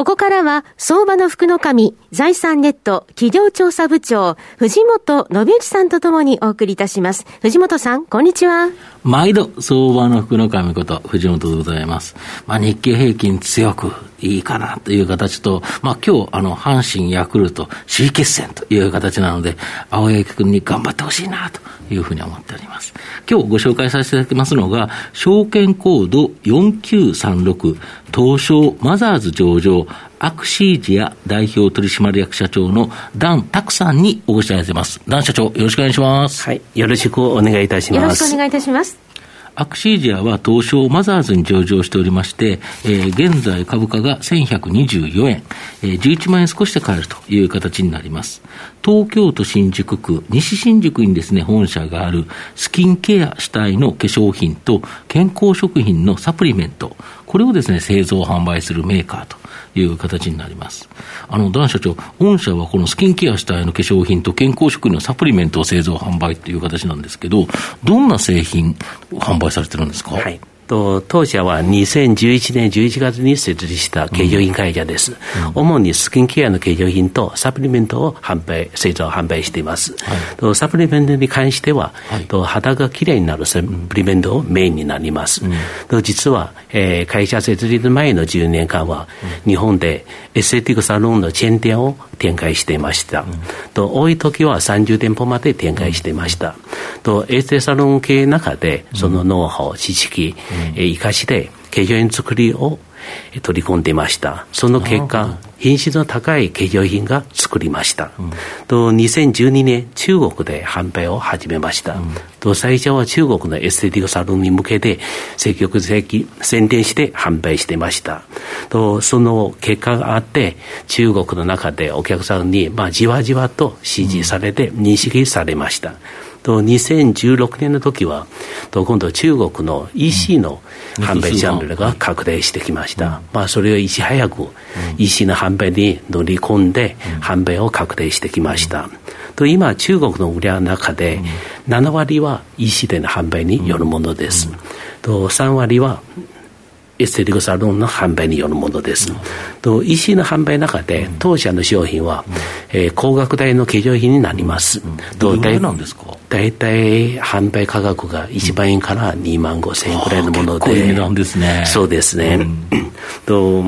ここからは、相場の福の神、財産ネット企業調査部長、藤本信之さんとともにお送りいたします。藤本さん、こんにちは。毎度、相場の福の神こと、藤本でございます。まあ、日経平均強くいいかなという形と、まあ、今日、あの、阪神、ヤクルト、首位決戦という形なので、青柳君に頑張ってほしいなというふうに思っております。今日ご紹介させていただきますのが、証券コード4936、東証マザーズ上場、アクシージア代表取締役社長のダン・タクさんにお越しいただいてます。ダン社長、よろしくお願いします。はい、よろしくお願いいたします。よろしくお願いいたします。アクシージアは東証マザーズに上場しておりまして、えー、現在株価が1124円、えー、11万円少しで買えるという形になります。東京都新宿区、西新宿にですね、本社があるスキンケア主体の化粧品と健康食品のサプリメント、これをですね、製造販売するメーカーという形になります。あの、ダン社長、御社はこのスキンケア主体の化粧品と健康食品のサプリメントを製造販売という形なんですけど、どんな製品販売されてるんですか？はい。と当社は2011年11月に設立した化粧品会社です、うん、主にスキンケアの化粧品とサプリメントを販売製造販売しています、はい、とサプリメントに関しては、はい、と肌がきれいになるサプリメントをメインになります、うん、と実は、えー、会社設立前の10年間は、うん、日本でエステティックサロンのチェーン店を展開していました、と多い時は30店舗まで展開していました、とエステサロン系の中でそのノウハウ知識、え生かして化粧品作りを取り込んでいました。その結果、品質の高い化粧品が作りました。うん、と2012年、中国で販売を始めました。うん、と最初は中国のエステティックサロンに向けて積極的宣伝して販売していました。とその結果があって、中国の中でお客さんに、まあ、じわじわと支持されて認識されました。うんと2016年の時はと今度中国の EC の販売チャンネルが拡大してきました、うん、まあ、それをいち早く EC の販売に乗り込んで販売を拡大してきました、と今中国の売り上げの中で7割は EC での販売によるものです、と3割はエステリックサロンの販売によるものです。と EC の販売の中で当社の商品は、えー、高額帯の化粧品になります。どうなんですか？大体販売価格が1万円から2万5千円くらいのもので、値段ですね。そうですね。うん、と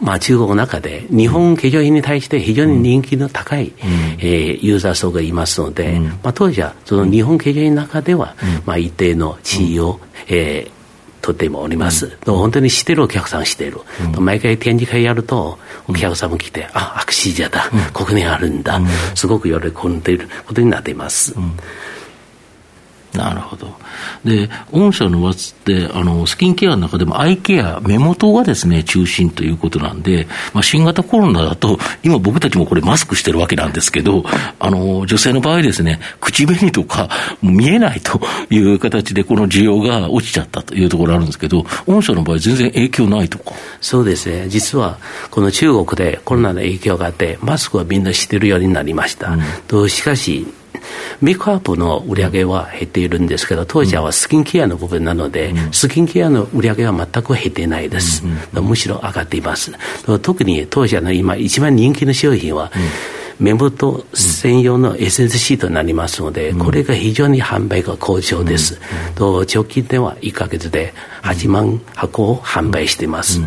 まあ、中国の中で日本化粧品に対して非常に人気の高い、うん、えー、ユーザー層がいますので、うん、まあ、当時はその日本化粧品の中では、まあ、一定の地位を、うん、えーとってもおります。うん、本当に知ってるお客さん知ってる。うん、毎回展示会やると、お客さんも来て、うん、あ、アクシージャだ、ここにあるんだ、すごく喜んでいることになっています。なるほど。で、御社のワツって、あの、スキンケアの中でもアイケア、目元がですね、中心ということなんで、まあ、新型コロナだと、今僕たちもこれマスクしてるわけなんですけど、あの、女性の場合ですね、口紅とか見えないという形で、この需要が落ちちゃったというところあるんですけど、御社の場合全然影響ないとか？そうですね。実は、この中国でコロナの影響があって、マスクはみんなしてるようになりました。うん、としかし、メイクアップの売り上げは減っているんですけど、当社はスキンケアの部分なので、スキンケアの売り上げは全く減っていないです。むしろ上がっています。特に当社の今一番人気の商品は、目元専用のエッセンスシートになりますので、これが非常に販売が好調です。と直近では1か月で8万箱を販売しています。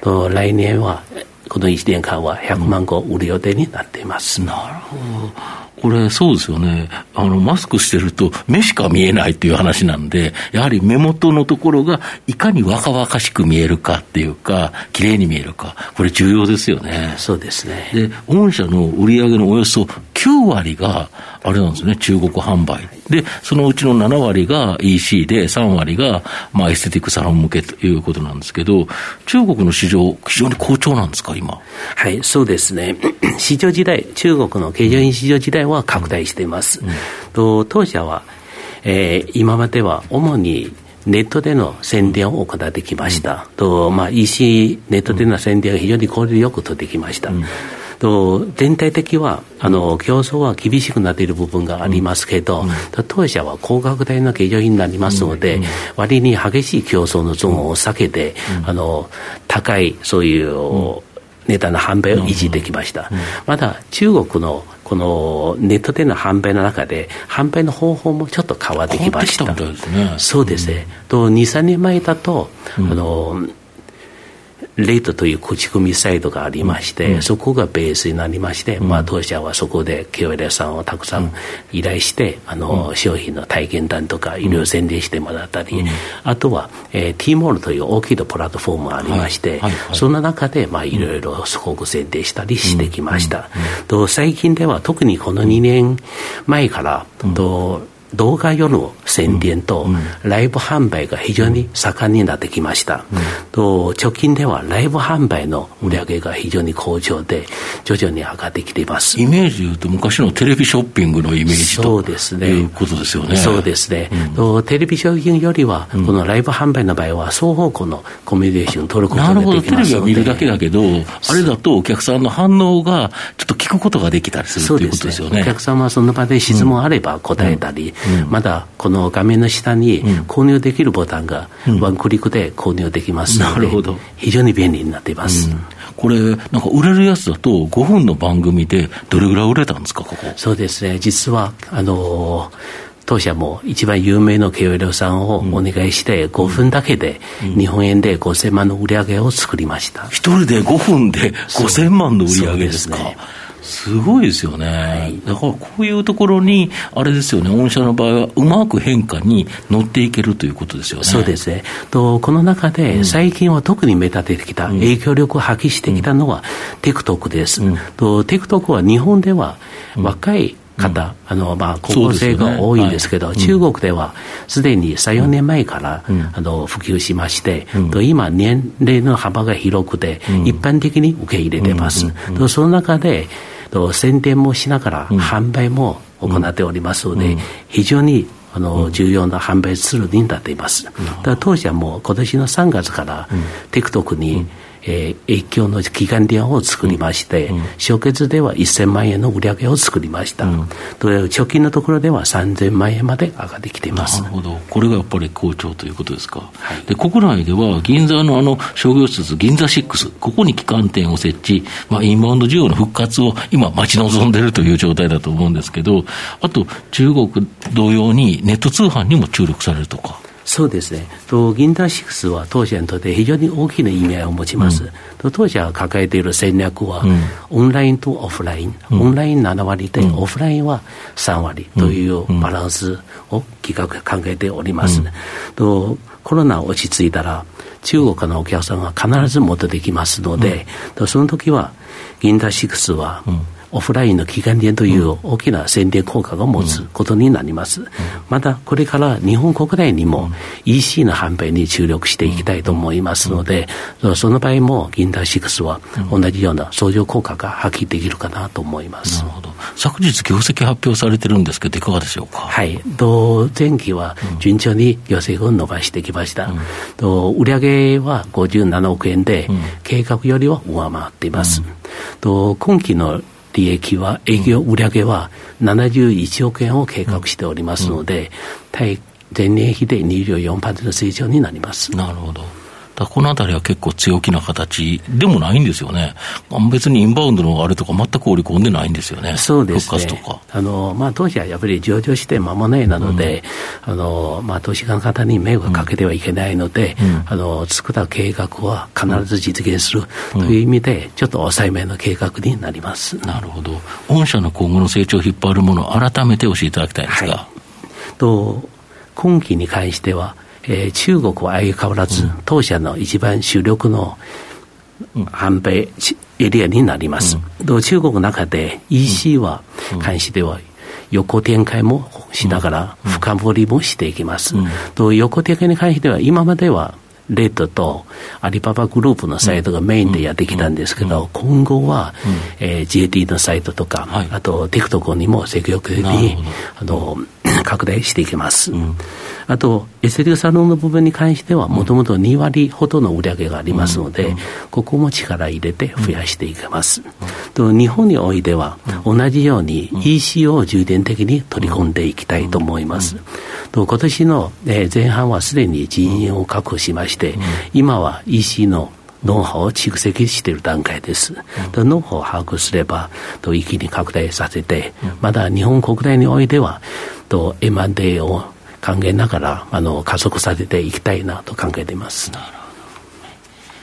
と来年はこの1年間は100万個売る予定になっています。なるほど。これ、そうですよね。あの、マスクしてると、目しか見えないっていう話なんで、やはり目元のところが、いかに若々しく見えるかっていうか、綺麗に見えるか、これ重要ですよね。そうですね。で、御社の売上のおよそ9割が、あれなんですね、中国販売。で、そのうちの7割が EC で、3割が、まあ、エステティックサロン向けということなんですけど、中国の市場、非常に好調なんですか、今？はい、そうですね。市場時代、中国の経常品市場時代は拡大しています。うんうん、と当社は、えー、今までは主にネットでの宣伝を行ってきました。うん、とまあ、EC ネットでの宣伝が非常に効率よく取ってきました。うんと全体的はあの競争は厳しくなっている部分がありますけど、うん、当社は高額帯の経常品になりますので、うん、割に激しい競争のゾーンを避けて、うん、あの高いそういう値段の販売を維持できました。まだ中国のこのネットでの販売の中で、販売の方法もちょっと変わってきました。ね、そうですね。と2、3年前だと、あのレートという口コミサイトがありまして、うん、そこがベースになりまして、うん、まあ、当社はそこで KOL さんをたくさん依頼して、あの商品の体験談とか医療宣伝してもらったり、あとは、えー、T モールという大きいプラットフォームがありまして、はいはい。はい、その中で、まあ、いろいろすごく宣伝したりしてきました。と最近では特にこの2年前から、と動画用の宣伝とライブ販売が非常に盛んになってきました、うん、と直近ではライブ販売の売り上げが非常に好調で徐々に上がってきています。イメージでいうと昔のテレビショッピングのイメージとそうですね。いうことですよね。そうですね、うん、とテレビショッピングよりはこのライブ販売の場合は双方向のコミュニケーションを取ることができますなるほどテレビは見るだけだけどあれだとお客さんの反応がちょっと聞くことができたりするということですよね。お客様はその場で質問あれば答えたり、まだこの画面の下に購入できるボタンがワンクリックで購入できますので、うん、非常に便利になっています。うん。これ、なんか売れるやつだと、5分の番組でどれぐらい売れたんですか、ここ？そうですね、実は、あの当社も一番有名の KOL さんをお願いして、5分だけで日本円で5000万の売り上げを作りました。一人で5分で5000万の売り上げですか。すごいですよね、はい、だからこういうところに、あれですよね、御社の場合は、うまく変化に乗っていけるということですよね。そうですね。とこの中で、最近は特に目立ててきた、影響力を発揮してきたのは、TikTok です。うん、と TikTok は日本では若い方、あのまあ、高校生が多いんですけど、中国ではすでに3、4年前から、うん、あの普及しまして、うん、と今、年齢の幅が広くて、一般的に受け入れてます。とその中でと宣伝もしながら販売も行っておりますので、非常にあの重要な販売ツールになっています。だ当社も今年の3月から TikTok に、えー、影響の期間料を作りまして、うん、初月では1000万円の売り上げを作りました、うん、貯金のところでは3000万円まで上がってきています。なるほど、これがやっぱり好調ということですか、はい、で国内では銀座のあの商業施設、銀座6、ここに旗艦店を設置、まあ、インバウンド需要の復活を今、待ち望んでいるという状態だと思うんですけど、あと中国同様にネット通販にも注力されるとか。そうですね。と銀座6は当社にとって非常に大きな意味合いを持ちます。うん、と当社が抱えている戦略は、うん、オンラインとオフライン、うん、オンライン7割で、オフラインは3割というバランスを企画考えております。とコロナ落ち着いたら中国のお客さんは必ず戻ってきますので、とその時は銀座6は、オフラインの期間店という大きな宣伝効果を持つことになります。うん、また、これから日本国内にも EC の販売に注力していきたいと思いますので、その場合も銀座6は同じような相乗効果が発揮できるかなと思います。なるほど。昨日業績発表されてるんですけど、いかがでしょうか？はい。前期は順調に業績を伸ばしてきました。うん、売上は57億円で、計画よりは上回っています。うん、今期の利益は、営業売上は71億円を計画しておりますので、対前年比で24%の成長になります。なるほど。だこのあたりは結構強気な形でもないんですよね。別にインバウンドのあれとか全く織り込んでないんですよね。そうですね。あの、まあ、当時はやっぱり上場して間もないなので、うん、あの、まあ、投資家の方に迷惑かけてはいけないので、うん、あの、作った計画は必ず実現するという意味で、ちょっと抑えめの計画になります。なるほど。御社の今後の成長を引っ張るものを改めて教えていただきたいんですが。はい、と、今期に関しては、えー、中国は相変わらず、当社の一番主力の販売エリアになります。うん、中国の中で EC は関しては横展開もしながら深掘りもしていきます。うん、横展開に関しては今まではレッドとアリババグループのサイトがメインでやってきたんですけど、今後は、えー、JT のサイトとか、あと TikTok にも積極的にあの拡大していきます。あと、エステティックサロンの部分に関しては、もともと2割ほどの売り上げがありますので、ここも力入れて増やしていきます。と日本においては、同じように EC を重点的に取り込んでいきたいと思います。と今年の、え前半はすでに人員を確保しまして、今は EC のノウハウを蓄積している段階です。うん、ノウハウを把握すれば、と一気に拡大させて、まだ日本国内においては、と M&A を考えながらあの加速させていきたいなと考えています。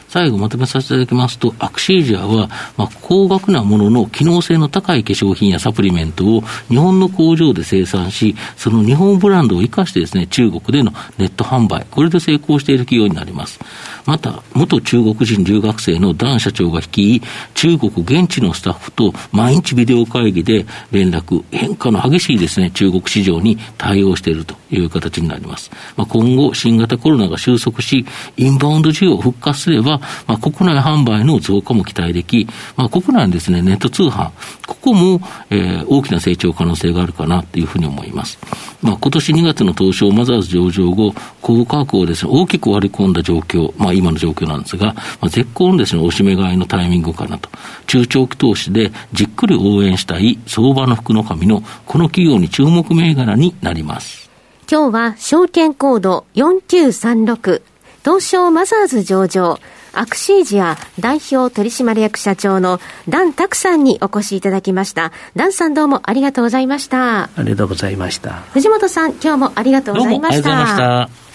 最後まとめさせていただきますと、アクシージアは、まあ、高額なものの機能性の高い化粧品やサプリメントを日本の工場で生産し、その日本ブランドを生かしてですね、中国でのネット販売、これで成功している企業になります。また、元中国人留学生のダン社長が率い、中国現地のスタッフと毎日ビデオ会議で連絡、変化の激しいですね、中国市場に対応しているという形になります。まあ、今後、新型コロナが収束し、インバウンド需要を復活すれば、まあ、国内販売の増加も期待でき、まあ、国内のですね、ネット通販、ここも、えー、大きな成長可能性があるかなというふうに思います。まあ、今年2月の東証マザーズ上場後、高価格をですね、大きく割り込んだ状況、まあ、今の状況なんですが、まあ、絶好のですね、おしめ買いのタイミングかなと。中長期投資でじっくり応援したい相場の福の神のこの企業に注目銘柄になります。今日は証券コード4936東証マザーズ上場アクシージア代表取締役社長のダン・タクさんにお越しいただきました。ダンさんどうもありがとうございました。ありがとうございました。藤本さん、今日もありがとうございました。どうもありがとうございました。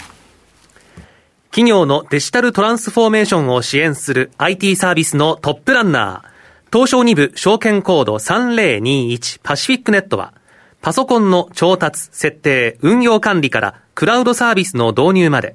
企業のデジタルトランスフォーメーションを支援する IT サービスのトップランナー、東証2部証券コード3021パシフィックネットは、パソコンの調達、設定、運用管理からクラウドサービスの導入まで、